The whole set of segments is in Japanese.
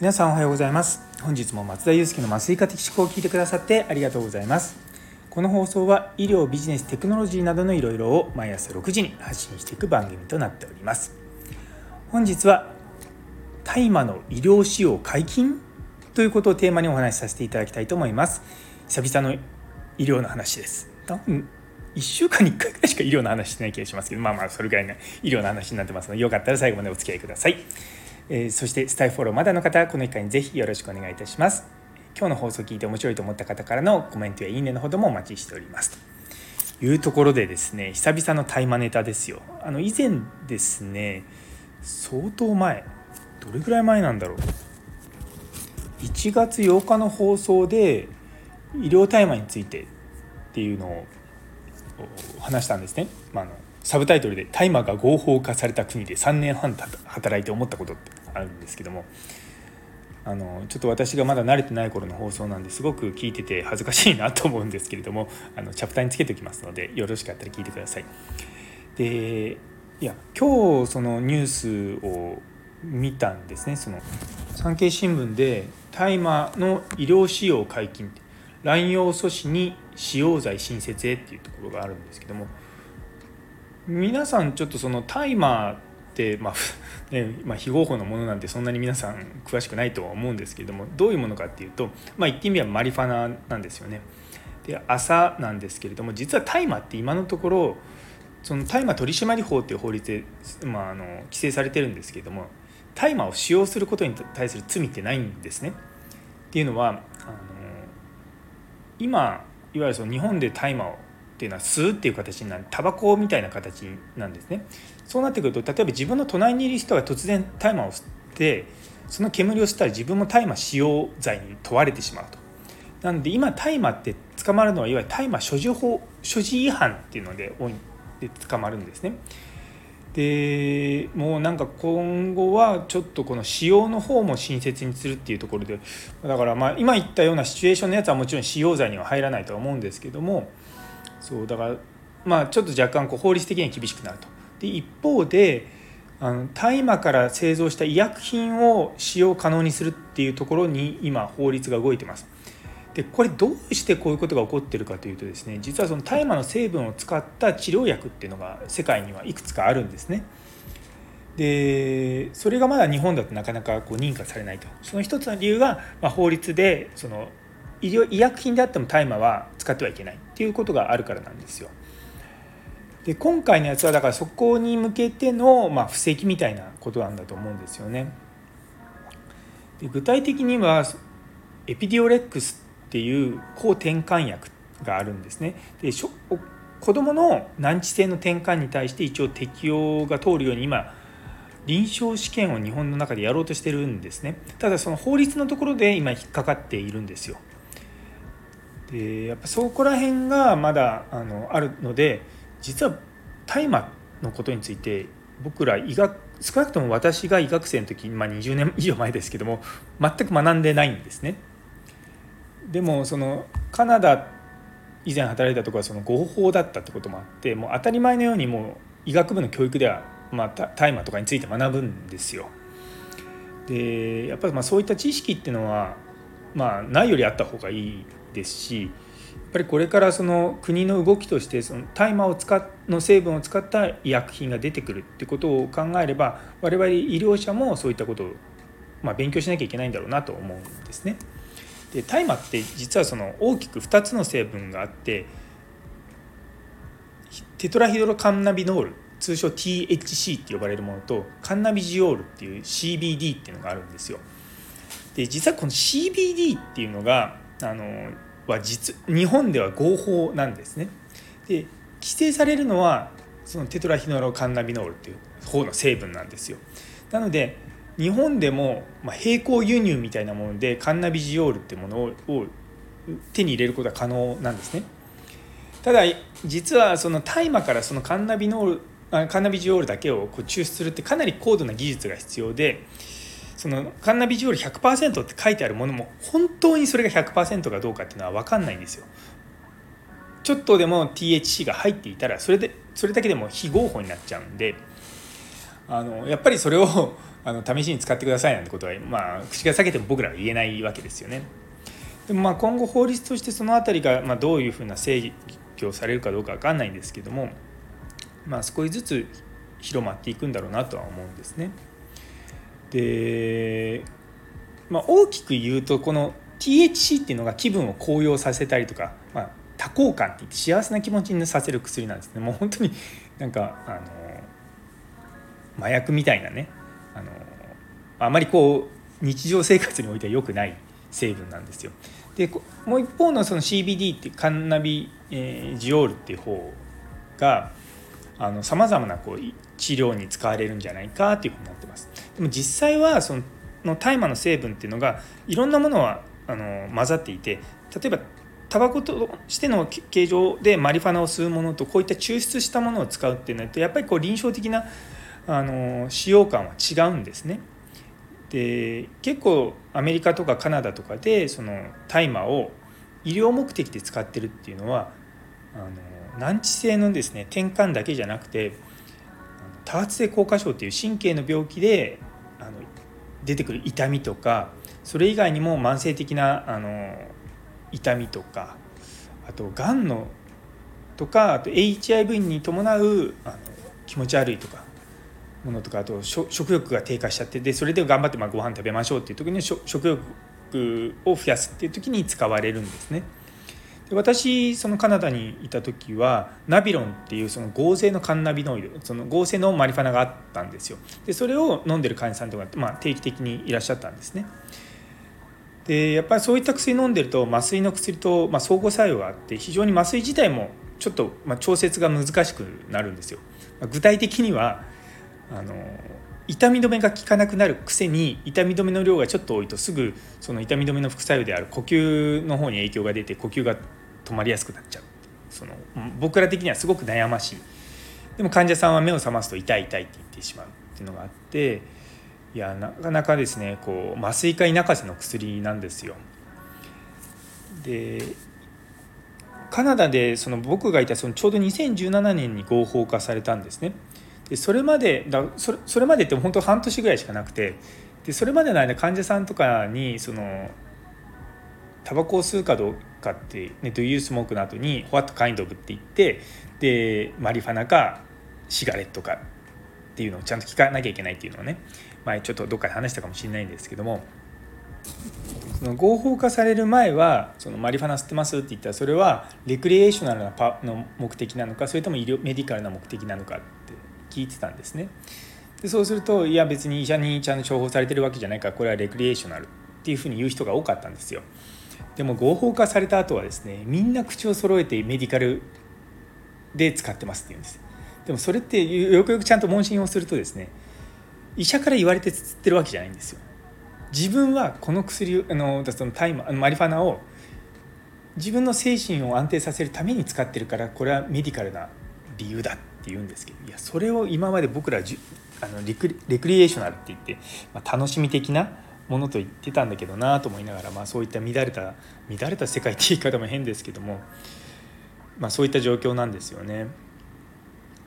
皆さんおはようございます。本日も松田祐介の麻酔科的思考を聞いてくださってありがとうございます。この放送は医療ビジネステクノロジーなどのいろいろを毎朝6時に発信していく番組となっております。本日は大麻の医療使用解禁ということをテーマにお話しさせていただきたいと思います。久々の医療の話です。1週間に1回ぐらいしか医療の話してない気がしますけどまあまあそれぐらいの医療の話になってますのでよかったら最後までお付き合いください。えー、そしてスタイフォローまだの方この機会にぜひよろしくお願いいたします。今日の放送を聞いて面白いと思った方からのコメントやいいねのほどもお待ちしております。というところでですね久々のタイマネタですよ。あの以前ですね相当前どれぐらい前なんだろう。1月8日の放送で医療大麻についてっていうのを話したんですね、まあ、あのサブタイトルで「大麻が合法化された国で3年半働いて思ったこと」ってあるんですけども。あのちょっと私がまだ慣れてない頃の放送なんですごく聞いてて恥ずかしいなと思うんですけれどもあのチャプターにつけておきますのでよろしかったら聞いてください。でいや今日そのニュースを見たんですね。その産経新聞で大麻の医療使用解禁乱用阻止に使用罪新設へっていうところがあるんですけども皆さんちょっとその大麻って、まあ ねまあ、非合法のものなんてそんなに皆さん詳しくないとは思うんですけどもどういうものかっていうと、まあ、言ってみればマリファナなんですよね。で朝なんですけれども実は大麻って今のところその大麻取締法っていう法律で、まあ、あの規制されてるんですけれども大麻を使用することに対する罪ってないんですね。っていうのはあの今いわゆるその日本で大麻をっていうのは吸うっていう形になるタバコみたいな形なんですね。そうなってくると例えば自分の隣にいる人が突然大麻を吸ってその煙を吸ったら自分も大麻使用罪に問われてしまうと。なので今大麻って捕まるのはいわゆる大麻所持法所持違反っていうのでで捕まるんですね。でもうなんか今後はちょっとこの使用の方も親切にするっていうところでだからまあ今言ったようなシチュエーションのやつはもちろん使用罪には入らないとは思うんですけどもそうだからまあちょっと若干こう法律的には厳しくなると。で一方であの大麻から製造した医薬品を使用可能にするっていうところに今法律が動いてます。でこれどうしてこういうことが起こってるかというとですね実はその大麻の成分を使った治療薬っていうのが世界にはいくつかあるんですね。でそれがまだ日本だとなかなかこう認可されないとその一つの理由が、まあ、法律でその医療医薬品であっても大麻は使ってはいけないっていうことがあるからなんですよ。で今回のやつはだからそこに向けての、まあ、布石みたいなことなんだと思うんですよね。で具体的にはエピディオレックスっていう抗転換薬があるんですね。で子どもの難治性の転換に対して一応適用が通るように今臨床試験を日本の中でやろうとしてるんですねただその法律のところで今引っかかっているんですよでやっぱそこら辺がまだあのあるので実は大麻のことについて僕ら医学少なくとも私が医学生の時、まあ、20年以上前ですけども全く学んでないんですね。でもそのカナダ以前働いたところはその合法だったってこともあってもう当たり前のようにもう医学部の教育では、まあ、大麻とかについて学ぶんですよ。でやっぱりまそういった知識っていうのは、まあ、ないよりあった方がいいですしやっぱりこれからその国の動きとしてその大麻を使の成分を使った医薬品が出てくるってことを考えれば我々医療者もそういったことを、まあ、勉強しなきゃいけないんだろうなと思うんですね。で大麻って実はその大きく2つの成分があってテトラヒドロカンナビノール通称 THC って呼ばれるものとカンナビジオールっていう CBD っていうのがあるんですよ。で実はこの CBD っていうのがあのは実日本では合法なんですね。で規制されるのはそのテトラヒノロカンナビノールっていう方の成分なんですよ。なので日本でも、ま、並行輸入みたいなものでカンナビジオールってものを手に入れることは可能なんですね。ただ実はその大麻からそのカンナビノールカンナビジオールだけをこう抽出するってかなり高度な技術が必要でそのカンナビジオール100%って書いてあるものも本当にそれが100%かどうかっていうのは分かんないんですよ。ちょっとでも THC が入っていたらそれでそれだけでも非合法になっちゃうんであのやっぱりそれを あの試しに使ってくださいなんてことは、まあ、口が裂けても僕らは言えないわけですよね。でもまあ今後法律としてその辺りがまあどういうふうな制御されるかどうか分かんないんですけども、まあ、少しずつ広まっていくんだろうなとは思うんですね。で、まあ、大きく言うとこの THC っていうのが気分を高揚させたりとか、まあ、多幸感って言って幸せな気持ちにさせる薬なんですねもう本当になんかあの麻薬みたいなねあのあまりこう日常生活においては良くない成分なんですよ。でもう一方のその CBD ってカンナビ、えー、ジオールっていう方がさまざまなこう治療に使われるんじゃないかっていうふうになってます。でも実際はその大麻の成分っていうのがいろんなものはあの混ざっていて例えばタバコとしての形状でマリファナを吸うものとこういった抽出したものを使うっていうのとやっぱりこう臨床的なあの使用感は違うんですね。で結構アメリカとかカナダとかでその大麻を医療目的で使ってるっていうのはあの難治性のですね転換だけじゃなくて多発性硬化症っていう神経の病気であの出てくる痛みとかそれ以外にも慢性的なあの痛みとかあとがんのとかあと HIV に伴うあの気持ち悪いとかものとかあと食欲が低下しちゃってでそれで頑張ってまあご飯食べましょうっていう時に食欲を増やすっていう時に使われるんですね。で私そのカナダにいた時はナビロンっていうその合成のカンナビノイドその合成のマリファナがあったんですよ。でそれを飲んでる患者さんとか、まあ、定期的にいらっしゃったんですね。でやっぱりそういった薬飲んでると麻酔の薬と、まあ、相互作用があって非常に麻酔自体もちょっと、まあ、調節が難しくなるんですよ、具体的にはあの痛み止めが効かなくなるくせに痛み止めの量がちょっと多いとすぐその痛み止めの副作用である呼吸の方に影響が出て呼吸が止まりやすくなっちゃうその僕ら的にはすごく悩ましいでも患者さんは目を覚ますと痛い痛いって言ってしまうっていうのがあっていやなかなかですねこう麻酔科医泣かせの薬なんですよ。でカナダでその僕がいたそのちょうど2017年に合法化されたんですね。でそれまでだそれそれまでって本当半年ぐらいしかなくてでそれまでの間患者さんとかにそのタバコを吸うかどうかって「ね、Do you smoke?」の後に「What kind of?」って言ってでマリファナかシガレットかっていうのをちゃんと聞かなきゃいけないっていうのをね前ちょっとどっかで話したかもしれないんですけどもその合法化される前はそのマリファナ吸ってますって言ったらそれはレクリエーショナルなパの目的なのかそれとも医療メディカルな目的なのかって聞いてたんですね。でそうするといや別に医者にちゃんと処方されてるわけじゃないからこれはレクリエーショナルっていうふうに言う人が多かったんですよ。でも合法化された後はですねみんな口を揃えてメディカルで使ってますって言うんですでもそれってよくよくちゃんと問診をするとですね医者から言われてつってるわけじゃないんですよ自分はこの薬あのそのタイママリファナを自分の精神を安定させるために使ってるからこれはメディカルな理由だって言うんですけどいやそれを今まで僕らじあのレクレクリエーショナルって言って、まあ、楽しみ的なものと言ってたんだけどなと思いながら、まあ、そういった乱れた乱れた世界って言い方も変ですけども、まあ、そういった状況なんですよね。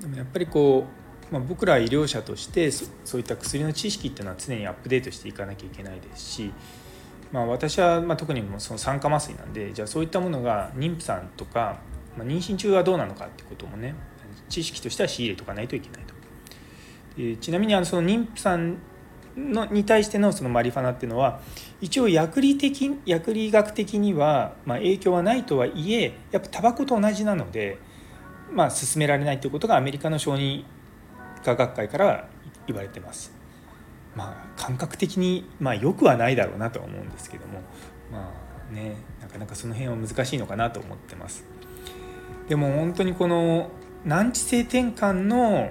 でもやっぱりこう、まあ、僕ら医療者としてそういった薬の知識っていうのは常にアップデートしていかなきゃいけないですし、まあ、私はま特にもその酸化麻酔なんでじゃあそういったものが妊婦さんとか、ま、妊娠中はどうなのかってこともね知識としては仕入れとかないといけないと。ちなみにあのその妊婦さんのに対してのそのマリファナっていうのは一応薬理的薬理学的にはま影響はないとはいえやっぱタバコと同じなので、まあ、進められないということがアメリカの小児科学会から言われてます。まあ、感覚的に、まあ、よくはないだろうなとは思うんですけどもまあねなかなかその辺は難しいのかなと思ってます。でも本当にこの難治性転換の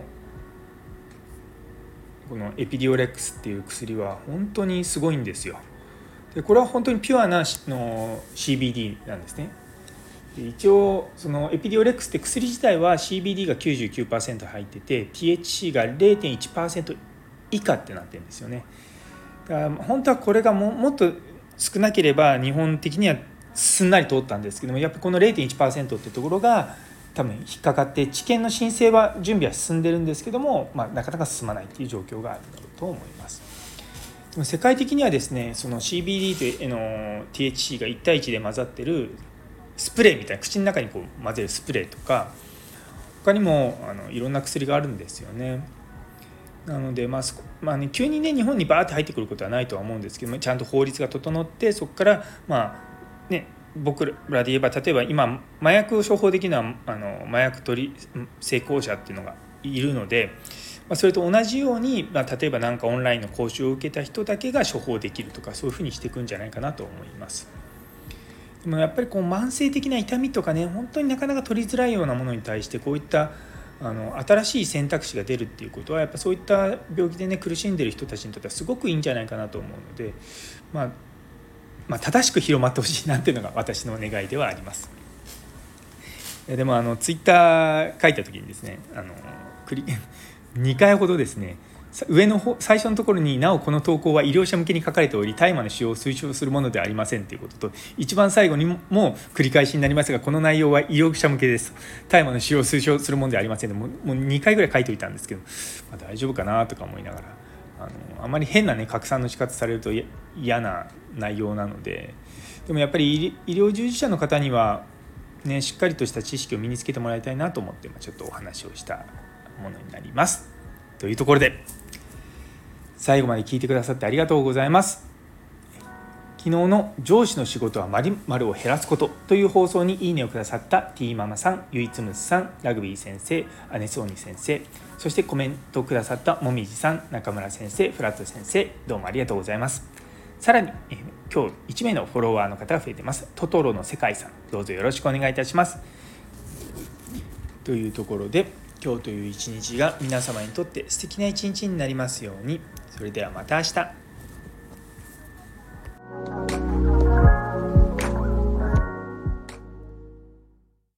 このエピディオレックスっていう薬は本当にすごいんですよ。でこれは本当にピュアなの CBD なんですね。一応そのエピディオレックスって薬自体は CBD が99%入ってて THC が0.1%以下ってなってるんですよね。だから本当はこれがももっと少なければ日本的にはすんなり通ったんですけどもやっぱこの0.1%ってところが多分引っかかって治験の申請は準備は進んでるんですけども、まあ、なかなか進まないっていう状況があるだろうと思います。でも世界的にはですねその CBD との THC が1対1で混ざってるスプレーみたいな口の中にこう混ぜるスプレーとか他にもあのいろんな薬があるんですよね。なので、まあまあね、急にね日本にバーって入ってくることはないとは思うんですけどもちゃんと法律が整ってそこからまあね僕らで言えば例えば今麻薬を処方できるのはあの麻薬取り成功者っていうのがいるので、まあ、それと同じように、まあ、例えば何かオンラインの講習を受けた人だけが処方できるとかそういうふうにしていくんじゃないかなと思います。でもやっぱりこう慢性的な痛みとかね本当になかなか取りづらいようなものに対してこういったあの新しい選択肢が出るっていうことはやっぱそういった病気でね苦しんでる人たちにとってはすごくいいんじゃないかなと思うので、まあ、まあ、正しく広まってほしいなっていうのが私の願いではあります。でもあのツイッター書いた時にですねあの2 回ほどですね上の方最初のところになおこの投稿は医療者向けに書かれており大麻の使用を推奨するものではありませんということと一番最後にも繰り返しになりますがこの内容は医療者向けです大麻の使用を推奨するものではありませんもうもう2回ぐらい書いておいたんですけど、まあ、大丈夫かなとか思いながらあのあまり変なね拡散の仕方されると嫌な内容なのででもやっぱり医療従事者の方にはねしっかりとした知識を身につけてもらいたいなと思ってちょっとお話をしたものになります。というところで最後まで聞いてくださってありがとうございます昨日の上司の仕事はまるを減らすことという放送にいいねをくださった T ママさん、ゆいつむすさん、ラグビー先生、姉ソーニ先生、そしてコメントくださったもみじさん、中村先生、フラット先生、どうもありがとうございます。さらに、え今日1名のフォロワーの方が増えてます。トトロの世界さん、どうぞよろしくお願いいたします。というところで、今日という一日が皆様にとって素敵な一日になりますように。それではまた明日